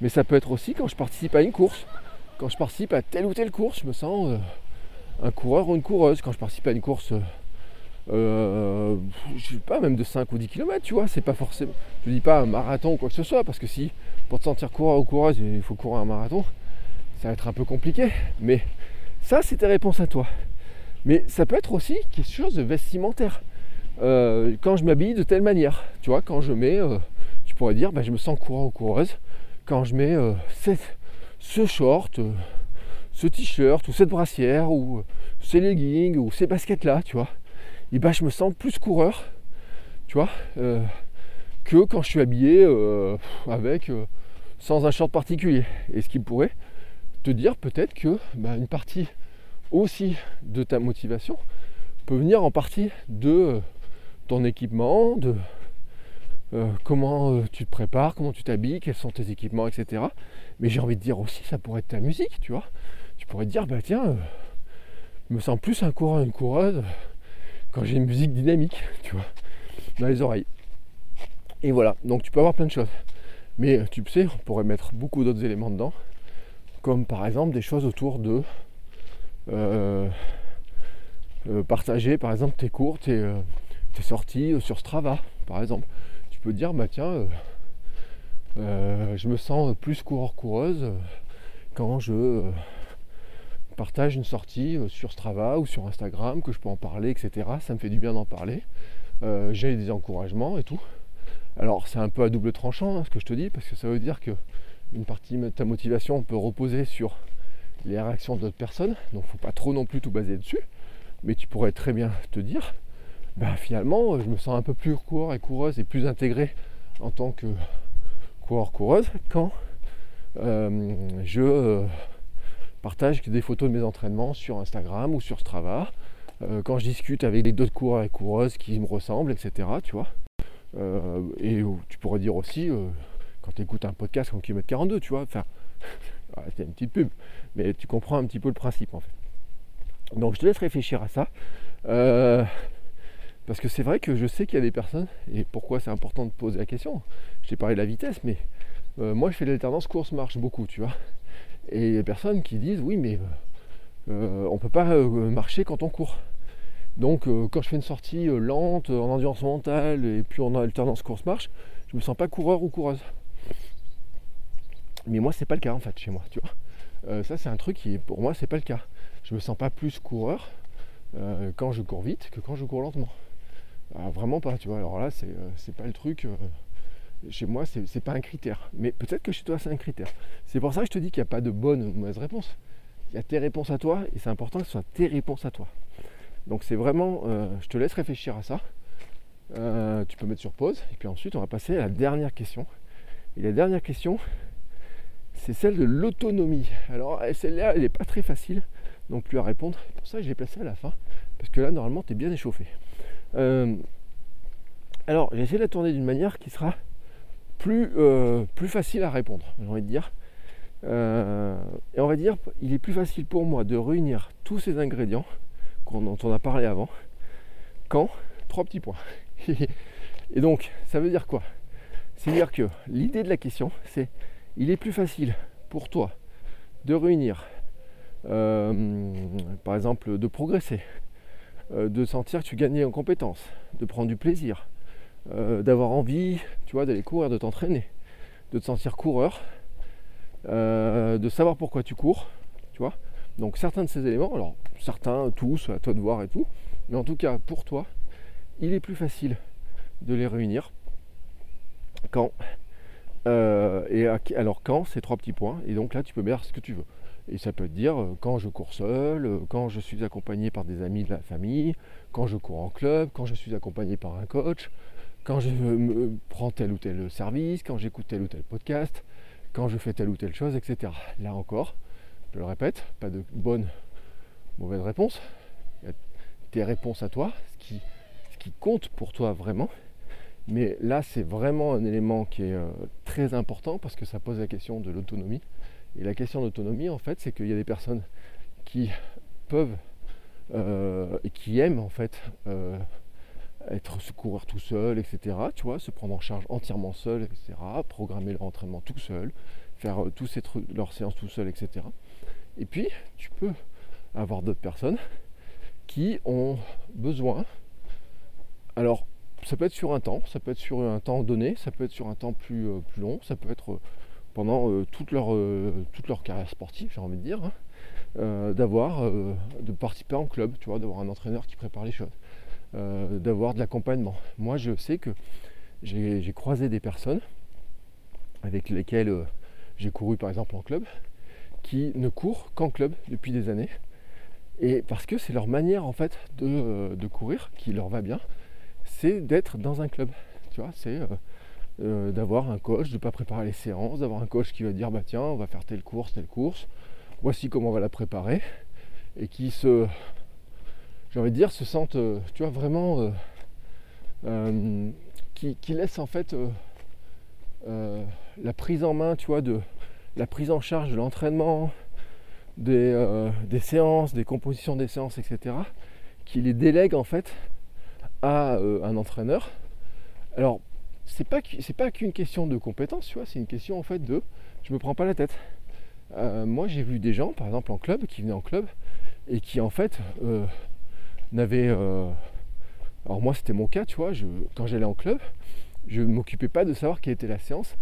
Mais ça peut être aussi quand je participe à une course. Quand je participe à telle ou telle course, je me sens euh, un coureur ou une coureuse. Quand je participe à une course euh, euh, je sais pas, même de 5 ou 10 km, tu vois, c'est pas forcément. Je dis pas un marathon ou quoi que ce soit, parce que si pour te sentir coureur ou coureuse, il faut courir un marathon, ça va être un peu compliqué. Mais ça, c'est tes réponses à toi. Mais ça peut être aussi quelque chose de vestimentaire. Euh, quand je m'habille de telle manière, tu vois, quand je mets, euh, tu pourrais dire, bah, je me sens coureur ou coureuse, quand je mets ce short, ce t-shirt, ou cette brassière, ou ces leggings, ou ces baskets-là, tu vois et ben, je me sens plus coureur, tu vois, euh, que quand je suis habillé euh, avec euh, sans un short particulier. Et ce qui pourrait te dire peut-être que bah, une partie aussi de ta motivation peut venir en partie de ton équipement, de comment tu te prépares, comment tu t'habilles, quels sont tes équipements, etc. Mais j'ai envie de dire aussi, ça pourrait être ta musique, tu vois. Tu pourrais te dire, bah tiens, je me sens plus un coureur, une coureuse quand j'ai une musique dynamique, tu vois, dans les oreilles. Et voilà, donc tu peux avoir plein de choses. Mais euh, tu sais, on pourrait mettre beaucoup d'autres éléments dedans, comme par exemple des choses autour de euh, euh, partager par exemple tes cours, tes, sorties sur Strava, par exemple. Tu peux dire, bah tiens, je me sens plus coureur-coureuse quand je partage une sortie euh, sur Strava ou sur Instagram, que je peux en parler, etc. Ça me fait du bien d'en parler. Euh, j'ai des encouragements et tout. Alors c'est un peu à double tranchant hein, ce que je te dis, parce que ça veut dire que une partie de ta motivation peut reposer sur les réactions d'autres personnes, donc faut pas trop non plus tout baser dessus. Mais tu pourrais très bien te dire, bah, finalement je me sens un peu plus coureur et coureuse et plus intégré en tant que coureur coureuse quand euh, je partage des photos de mes entraînements sur Instagram ou sur Strava. Euh, quand je discute avec d'autres coureurs et coureuses qui me ressemblent, etc. Tu vois. Euh, et tu pourrais dire aussi, euh, quand tu écoutes un podcast comme Kilomètre 42, tu vois, enfin, c'est une petite pub, mais tu comprends un petit peu le principe en fait. Donc je te laisse réfléchir à ça. parce que c'est vrai que je sais qu'il y a des personnes, et pourquoi c'est important de poser la question, je t'ai parlé de la vitesse, mais moi je fais l'alternance course-marche beaucoup, tu vois. Et il y a des personnes qui disent oui mais euh, euh, on ne peut pas euh, marcher quand on court. Donc quand je fais une sortie lente, en endurance mentale et puis en alternance course-marche, je me sens pas coureur ou coureuse. Mais moi c'est pas le cas en fait chez moi, tu vois. ça c'est un truc qui pour moi c'est pas le cas. Je me sens pas plus coureur euh, quand je cours vite que quand je cours lentement. vraiment pas, tu vois. Alors là, c'est pas le truc. Chez moi, c'est, c'est pas un critère. Mais peut-être que chez toi, c'est un critère. C'est pour ça que je te dis qu'il n'y a pas de bonne ou mauvaise réponse. Il y a tes réponses à toi et c'est important que ce soit tes réponses à toi. Donc c'est vraiment, je te laisse réfléchir à ça. tu peux mettre sur pause et puis ensuite on va passer à la dernière question. Et la dernière question, c'est celle de l'autonomie. Alors celle-là, elle n'est pas très facile non plus à répondre. C'est pour ça que je l'ai placée à la fin. Parce que là, normalement, tu es bien échauffé. Euh, alors, j'ai essayé de la tourner d'une manière qui sera plus, euh, plus facile à répondre, j'ai envie de dire. Euh, et on va dire, il est plus facile pour moi de réunir tous ces ingrédients dont on a parlé avant quand trois petits points. et donc, ça veut dire quoi? C'est-à-dire que l'idée de la question, c'est il est plus facile pour toi de réunir, euh, par exemple, de progresser, de sentir que tu gagnes en compétences, de prendre du plaisir, euh, d'avoir envie, tu vois, d'aller courir, de t'entraîner, de te sentir coureur, de savoir pourquoi tu cours, tu vois. Donc certains de ces éléments, alors certains, tous, à toi de voir et tout, mais en tout cas pour toi, il est plus facile de les réunir quand euh, et alors quand, c'est trois petits points. Et donc là, tu peux mettre ce que tu veux. Et ça peut te dire euh, quand je cours seul, euh, quand je suis accompagné par des amis de la famille, quand je cours en club, quand je suis accompagné par un coach, quand je me prends tel ou tel service, quand j'écoute tel ou tel podcast, quand je fais telle ou telle chose, etc. Là encore, je le répète, pas de bonne mauvaise réponse. Il y a tes réponses à toi, ce qui, compte pour toi vraiment. Mais là, c'est vraiment un élément qui est euh, très important parce que ça pose la question de l'autonomie. Et la question d'autonomie, en fait, c'est qu'il y a des personnes qui peuvent euh, et qui aiment en fait euh, être se tout seul, etc. Tu vois, se prendre en charge entièrement seul, etc. Programmer leur entraînement tout seul, faire tous ces trucs, leurs séances tout seul, etc. Et puis, tu peux avoir d'autres personnes qui ont besoin. Alors, ça peut être sur un temps, ça peut être sur un temps donné, ça peut être sur un temps plus, euh, long, ça peut être euh, pendant euh, toute, leur, toute leur carrière sportive, j'ai envie de dire, hein, d'avoir, de participer en club, tu vois, d'avoir un entraîneur qui prépare les choses, d'avoir de l'accompagnement. Moi, je sais que j'ai croisé des personnes avec lesquelles j'ai couru par exemple en club, qui ne courent qu'en club depuis des années, et parce que c'est leur manière en fait de, de courir qui leur va bien c'est d'être dans un club. Tu vois, c'est euh, euh, d'avoir un coach, de ne pas préparer les séances, d'avoir un coach qui va dire bah tiens, on va faire telle course, telle course, voici comment on va la préparer, et qui se, j'ai envie de dire, se sentent, euh, tu vois, vraiment, qui, qui, laisse en fait la prise en main, tu vois, de la prise en charge de l'entraînement, des, des, séances, des compositions des séances, etc., qui les délègue en fait à euh, un entraîneur. Alors, c'est pas c'est pas qu'une question de compétence, tu vois, c'est une question en fait de je me prends pas la tête. Euh, moi, j'ai vu des gens, par exemple en club, qui venaient en club et qui en fait euh, n'avaient. alors moi, c'était mon cas, tu vois. Quand j'allais en club, je ne m'occupais pas de savoir quelle était la séance.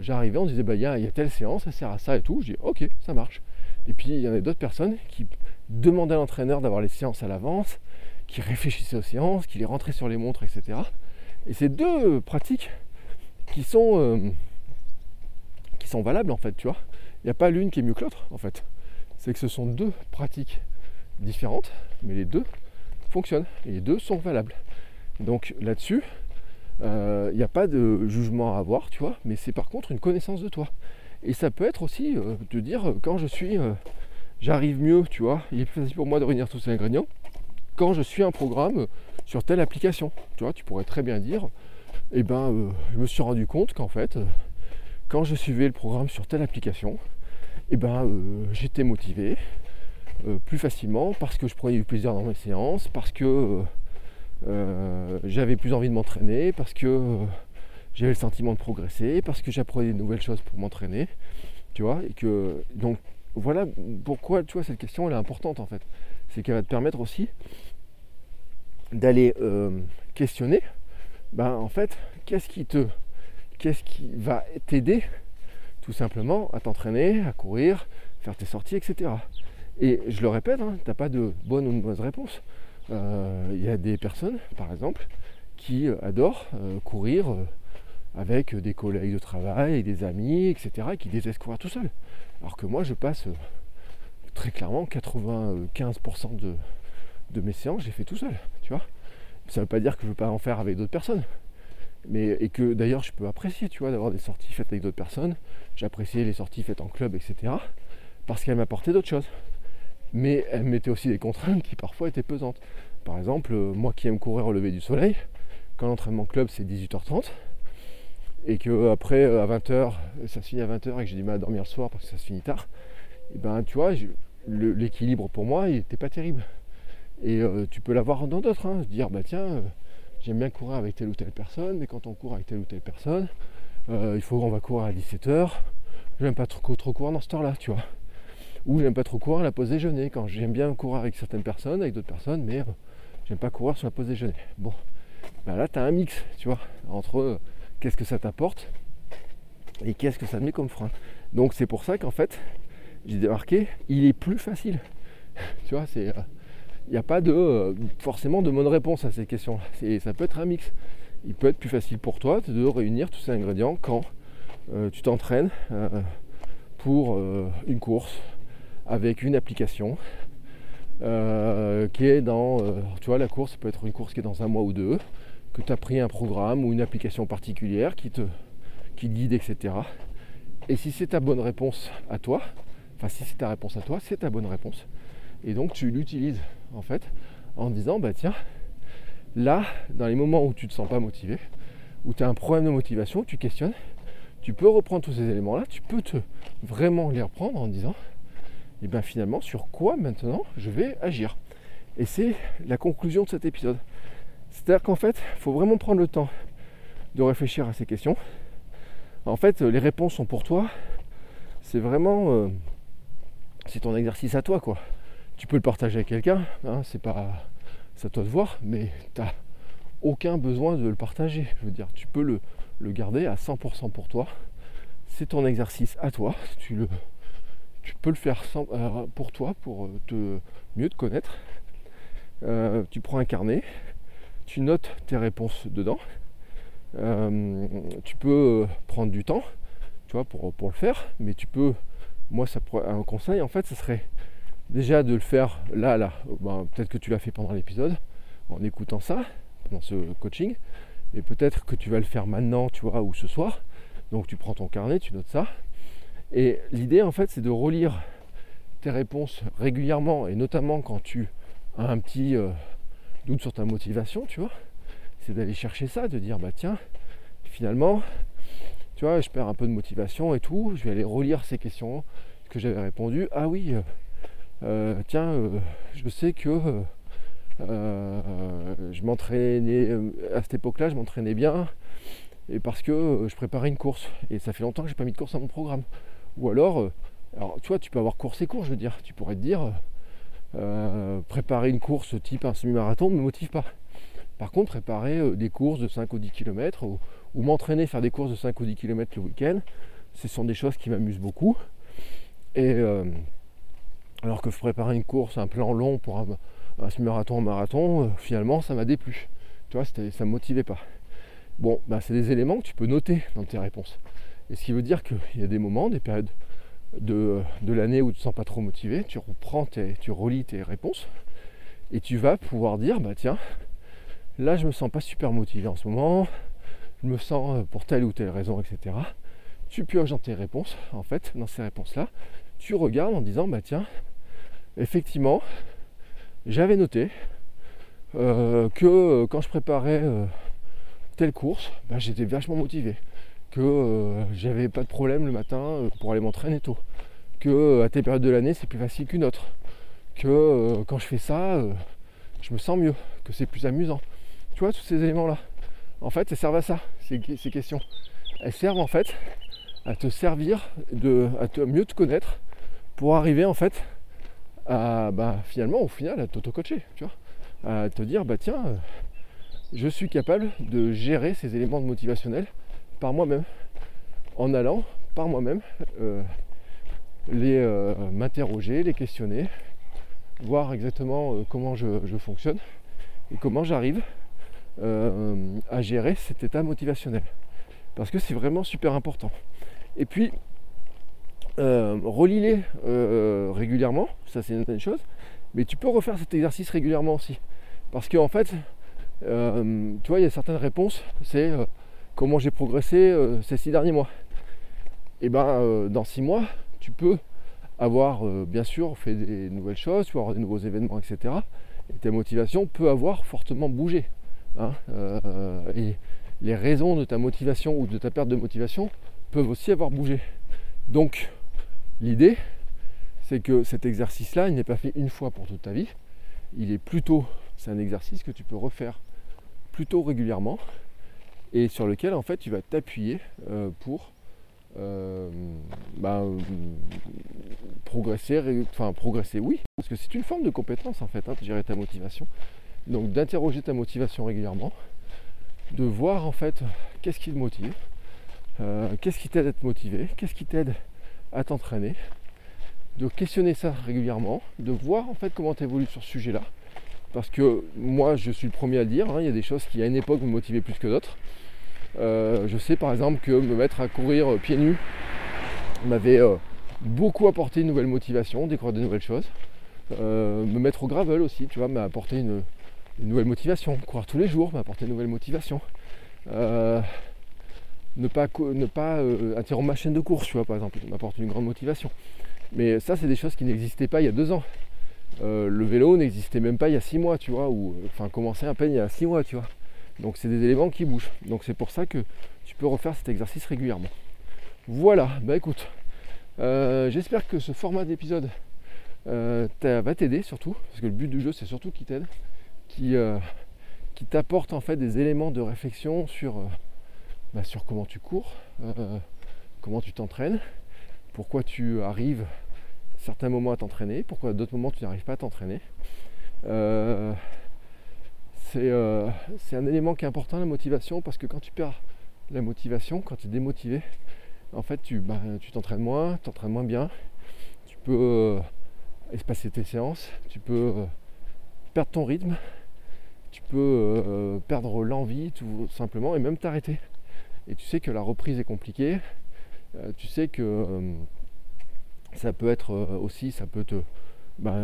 J'arrivais, on disait bah il y, a telle séance, ça sert à ça et tout. Je dis ok, ça marche. Et puis il y en a d'autres personnes qui demandaient à l'entraîneur d'avoir les séances à l'avance, qui réfléchissait aux séances, qui les rentrait sur les montres, etc. Et c'est deux pratiques qui sont, euh, qui sont valables en fait, tu vois. Il n'y a pas l'une qui est mieux que l'autre en fait. C'est que ce sont deux pratiques différentes, mais les deux fonctionnent et les deux sont valables. Donc là-dessus, euh, il n'y a pas de jugement à avoir, tu vois, mais c'est par contre une connaissance de toi. Et ça peut être aussi euh, de dire quand je suis, j'arrive mieux, tu vois, il est plus facile pour moi de réunir tous ces ingrédients quand je suis un programme sur telle application. Tu vois, tu pourrais très bien dire, eh ben, euh, je me suis rendu compte qu'en fait, euh, quand je suivais le programme sur telle application, eh ben, euh, j'étais motivé plus facilement parce que je prenais du plaisir dans mes séances, parce que j'avais plus envie de m'entraîner, parce que j'avais le sentiment de progresser, parce que j'apprenais de nouvelles choses pour m'entraîner. Donc voilà pourquoi tu vois cette question elle est importante en fait. C'est qu'elle va te permettre aussi d'aller euh, questionner, ben, en fait, qu'est-ce qui te, qu'est-ce qui va t'aider tout simplement à t'entraîner, à courir, faire tes sorties, etc. Et je le répète, hein, tu n'as pas de bonne ou de mauvaise réponse. il y a des personnes, par exemple, qui adorent courir avec des collègues de travail, des amis, etc., et qui détestent courir tout seul. Alors que moi, je passe très clairement 95% de, de mes séances, j'ai fait tout seul, tu vois. Ça ne veut pas dire que je ne veux pas en faire avec d'autres personnes. Mais, et que d'ailleurs je peux apprécier, tu vois, d'avoir des sorties faites avec d'autres personnes. J'appréciais les sorties faites en club, etc. Parce qu'elles m'apportaient d'autres choses. Mais elles mettaient aussi des contraintes qui parfois étaient pesantes. Par exemple, euh, moi qui aime courir au lever du soleil, quand l'entraînement club c'est 18h30, et que après euh, à 20h, ça se finit à 20h et que j'ai du mal à dormir le soir parce que ça se finit tard, et ben tu vois, l'équilibre pour moi il n'était pas terrible. Et euh, tu peux l'avoir dans d'autres, hein, dire bah tiens, euh, j'aime bien courir avec telle ou telle personne, mais quand on court avec telle ou telle personne, euh, il faut qu'on va courir à 17h. J'aime pas trop, trop courir dans ce temps là tu vois. Ou j'aime pas trop courir à la pause déjeuner, quand j'aime bien courir avec certaines personnes, avec d'autres personnes, mais j'aime pas courir sur la pause déjeuner. Bon, bah là tu as un mix, tu vois, entre qu'est-ce que ça t'apporte et qu'est-ce que ça te met comme frein. Donc c'est pour ça qu'en fait, j'ai démarqué, il est plus facile. tu vois, c'est il n'y a pas de euh, forcément de bonne réponse à ces questions. Ça peut être un mix. Il peut être plus facile pour toi de réunir tous ces ingrédients quand euh, tu t'entraînes euh, pour une course avec une application qui est dans. tu vois, la course peut être une course qui est dans un mois ou deux, que tu as pris un programme ou une application particulière qui te, qui guide, etc. Et si c'est ta bonne réponse à toi, enfin si c'est ta réponse à toi, c'est ta bonne réponse. Et donc tu l'utilises en fait en disant bah tiens, là, dans les moments où tu ne te sens pas motivé, où tu as un problème de motivation, tu questionnes, tu peux reprendre tous ces éléments-là, tu peux te vraiment les reprendre en disant et eh bien finalement sur quoi maintenant je vais agir? Et c'est la conclusion de cet épisode. C'est-à-dire qu'en fait, il faut vraiment prendre le temps de réfléchir à ces questions. En fait, les réponses sont pour toi. C'est vraiment. Euh, c'est ton exercice à toi, quoi tu peux le partager avec quelqu'un, hein, c'est pas ça toi de voir, mais tu n'as aucun besoin de le partager. Je veux dire, tu peux le, garder à 100% pour toi. C'est ton exercice à toi. Tu, le, tu peux le faire euh, pour toi, pour euh, te mieux te connaître. Euh, tu prends un carnet, tu notes tes réponses dedans. tu peux prendre du temps, tu vois, pour, le faire, mais tu peux. Moi, ça un conseil, en fait, ce serait déjà de le faire là, là, ben, peut-être que tu l'as fait pendant l'épisode, en écoutant ça, dans ce coaching, et peut-être que tu vas le faire maintenant, tu vois, ou ce soir. Donc tu prends ton carnet, tu notes ça. Et l'idée en fait c'est de relire tes réponses régulièrement, et notamment quand tu as un petit euh, doute sur ta motivation, tu vois. C'est d'aller chercher ça, de dire bah tiens, finalement, tu vois, je perds un peu de motivation et tout, je vais aller relire ces questions que j'avais répondu. Ah oui, euh, euh, tiens, je sais que je m'entraînais, à cette époque-là, je m'entraînais bien, et parce que je préparais une course, et ça fait longtemps que j'ai pas mis de course à mon programme. Ou alors, alors tu vois, tu peux avoir course et course, je veux dire, tu pourrais te dire, préparer une course type un semi-marathon ne me motive pas. Par contre, préparer des courses de 5 ou 10 km ou, ou m'entraîner faire des courses de 5 ou 10 km le week-end, ce sont des choses qui m'amusent beaucoup. Et, alors que préparer une course, un plan long pour un, semi-marathon, un marathon, euh, finalement ça m'a déplu. Tu vois, ça ne me motivait pas. Bon, bah, c'est des éléments que tu peux noter dans tes réponses. Et ce qui veut dire qu'il y a des moments, des périodes de, l'année où tu ne te sens pas trop motivé, tu reprends tes, tu relis tes réponses et tu vas pouvoir dire bah tiens, là je me sens pas super motivé en ce moment, je me sens euh, pour telle ou telle raison, etc. Tu pioches dans tes réponses, en fait, dans ces réponses-là, tu regardes en disant bah tiens, effectivement, j'avais noté euh, que euh, quand je préparais telle course, bah, j'étais vachement motivé, que j'avais pas de problème le matin pour aller m'entraîner tôt, que à telle période de l'année c'est plus facile qu'une autre, que quand je fais ça, je me sens mieux, que c'est plus amusant. Tu vois, tous ces éléments-là. En fait, elles servent à ça, ces, questions. Elles servent en fait à te servir, à te mieux te connaître pour arriver en fait à bah, finalement au final à t'auto-coacher, tu vois, à te dire bah tiens, euh, je suis capable de gérer ces éléments de motivationnels par moi-même, en allant par moi-même euh, les euh, m'interroger, les questionner, voir exactement comment je, fonctionne et comment j'arrive euh, à gérer cet état motivationnel. Parce que c'est vraiment super important. Et puis, euh, relis-les euh, régulièrement, ça c'est une chose, mais tu peux refaire cet exercice régulièrement aussi. Parce qu'en fait, euh, tu vois, il y a certaines réponses, c'est comment j'ai progressé ces six derniers mois. Et ben dans six mois, tu peux avoir bien sûr fait des nouvelles choses, tu peux avoir des nouveaux événements, etc. Et ta motivation peut avoir fortement bougé. Hein, et les raisons de ta motivation ou de ta perte de motivation peuvent aussi avoir bougé. Donc, L'idée, c'est que cet exercice-là, il n'est pas fait une fois pour toute ta vie. Il est plutôt, c'est un exercice que tu peux refaire plutôt régulièrement et sur lequel en fait tu vas t'appuyer euh, pour euh, bah, progresser, enfin progresser oui, parce que c'est une forme de compétence en fait, hein, de gérer ta motivation. Donc d'interroger ta motivation régulièrement, de voir en fait qu'est-ce qui te motive, euh, qu'est-ce qui t'aide à te motiver, qu'est-ce qui t'aide à t'entraîner, de questionner ça régulièrement, de voir en fait comment tu évolues sur ce sujet-là. Parce que moi, je suis le premier à le dire, hein, il y a des choses qui à une époque me motivaient plus que d'autres. Euh, je sais par exemple que me mettre à courir pieds nus m'avait euh, beaucoup apporté une nouvelle motivation, découvrir de nouvelles choses. Euh, me mettre au gravel aussi, tu vois, m'a apporté une, nouvelle motivation. Courir tous les jours m'a apporté une nouvelle motivation ne pas, ne pas euh, interrompre ma chaîne de course, tu vois, par exemple, m'apporte une grande motivation. Mais ça, c'est des choses qui n'existaient pas il y a deux ans. Euh, le vélo n'existait même pas il y a six mois, tu vois, ou enfin commençait à peine il y a six mois, tu vois. Donc c'est des éléments qui bougent. Donc c'est pour ça que tu peux refaire cet exercice régulièrement. Voilà, bah écoute, euh, j'espère que ce format d'épisode va t'aider surtout, parce que le but du jeu c'est surtout qu'il t'aide, qui, t'apporte en fait des éléments de réflexion sur bah, sur comment tu cours, euh, comment tu t'entraînes, pourquoi tu arrives certains moments à t'entraîner, pourquoi à d'autres moments tu n'arrives pas à t'entraîner. Euh, euh, c'est un élément qui est important la motivation parce que quand tu perds la motivation, quand tu es démotivé, en fait tu bah, t'entraînes moins, tu t'entraînes moins bien, tu peux espacer tes séances, tu peux perdre ton rythme, tu peux perdre l'envie tout simplement et même t'arrêter et tu sais que la reprise est compliquée, euh, tu sais que euh, ça peut être euh, aussi, ça peut te. Bah,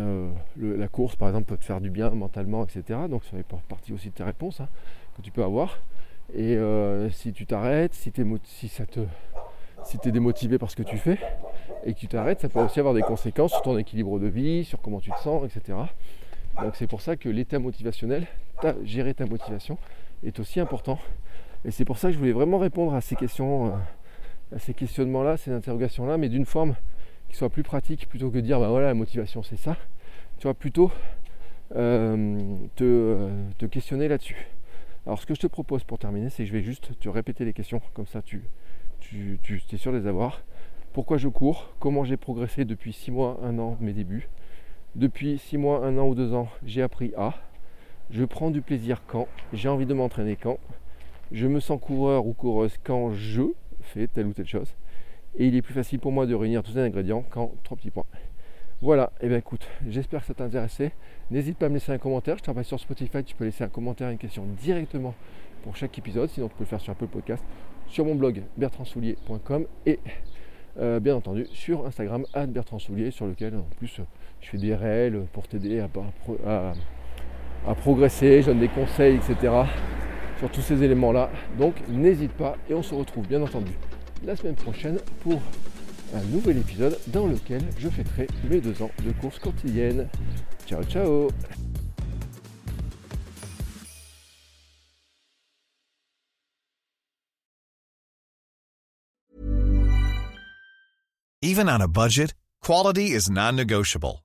la course par exemple peut te faire du bien mentalement, etc. Donc ça fait partie aussi de tes réponses hein, que tu peux avoir. Et si tu t'arrêtes, si, ça te si tu es démotivé par ce que tu fais et que tu t'arrêtes, ça peut aussi avoir des conséquences sur ton équilibre de vie, sur comment tu te sens, etc. Donc c'est pour ça que l'état motivationnel, gérer ta motivation, est aussi important et c'est pour ça que je voulais vraiment répondre à ces questions, euh, à ces questionnements-là, ces interrogations-là, mais d'une forme soit plus pratique plutôt que de dire bah voilà la motivation c'est ça. Tu vois, plutôt euh, euh, te, questionner là-dessus. Alors ce que je te propose pour terminer, c'est que je vais juste te répéter les questions, comme ça tu, tu, tu es sûr de les avoir. Pourquoi je cours? Comment j'ai progressé depuis 6 mois, 1 an, mes débuts? Depuis 6 mois, 1 an ou 2 ans, j'ai appris à. Je prends du plaisir quand? J'ai envie de m'entraîner quand? Je me sens coureur ou coureuse quand je fais telle ou telle chose? Et il est plus facile pour moi de réunir tous les ingrédients qu'en trois petits points. Voilà, et eh bien écoute, j'espère que ça t'a intéressé. N'hésite pas à me laisser un commentaire. Je travaille sur Spotify, tu peux laisser un commentaire, une question directement pour chaque épisode. Sinon, tu peux le faire sur peu Podcast, sur mon blog bertrandsoulier.com et euh, bien entendu sur Instagram, bertrandsoulier, sur lequel en plus je fais des réels pour t'aider à progresser, je donne des conseils, etc sur tous ces éléments-là. Donc n'hésite pas et on se retrouve bien entendu la semaine prochaine pour un nouvel épisode dans lequel je fêterai mes deux ans de course quotidienne. Ciao ciao Even on a budget, quality is non-negotiable.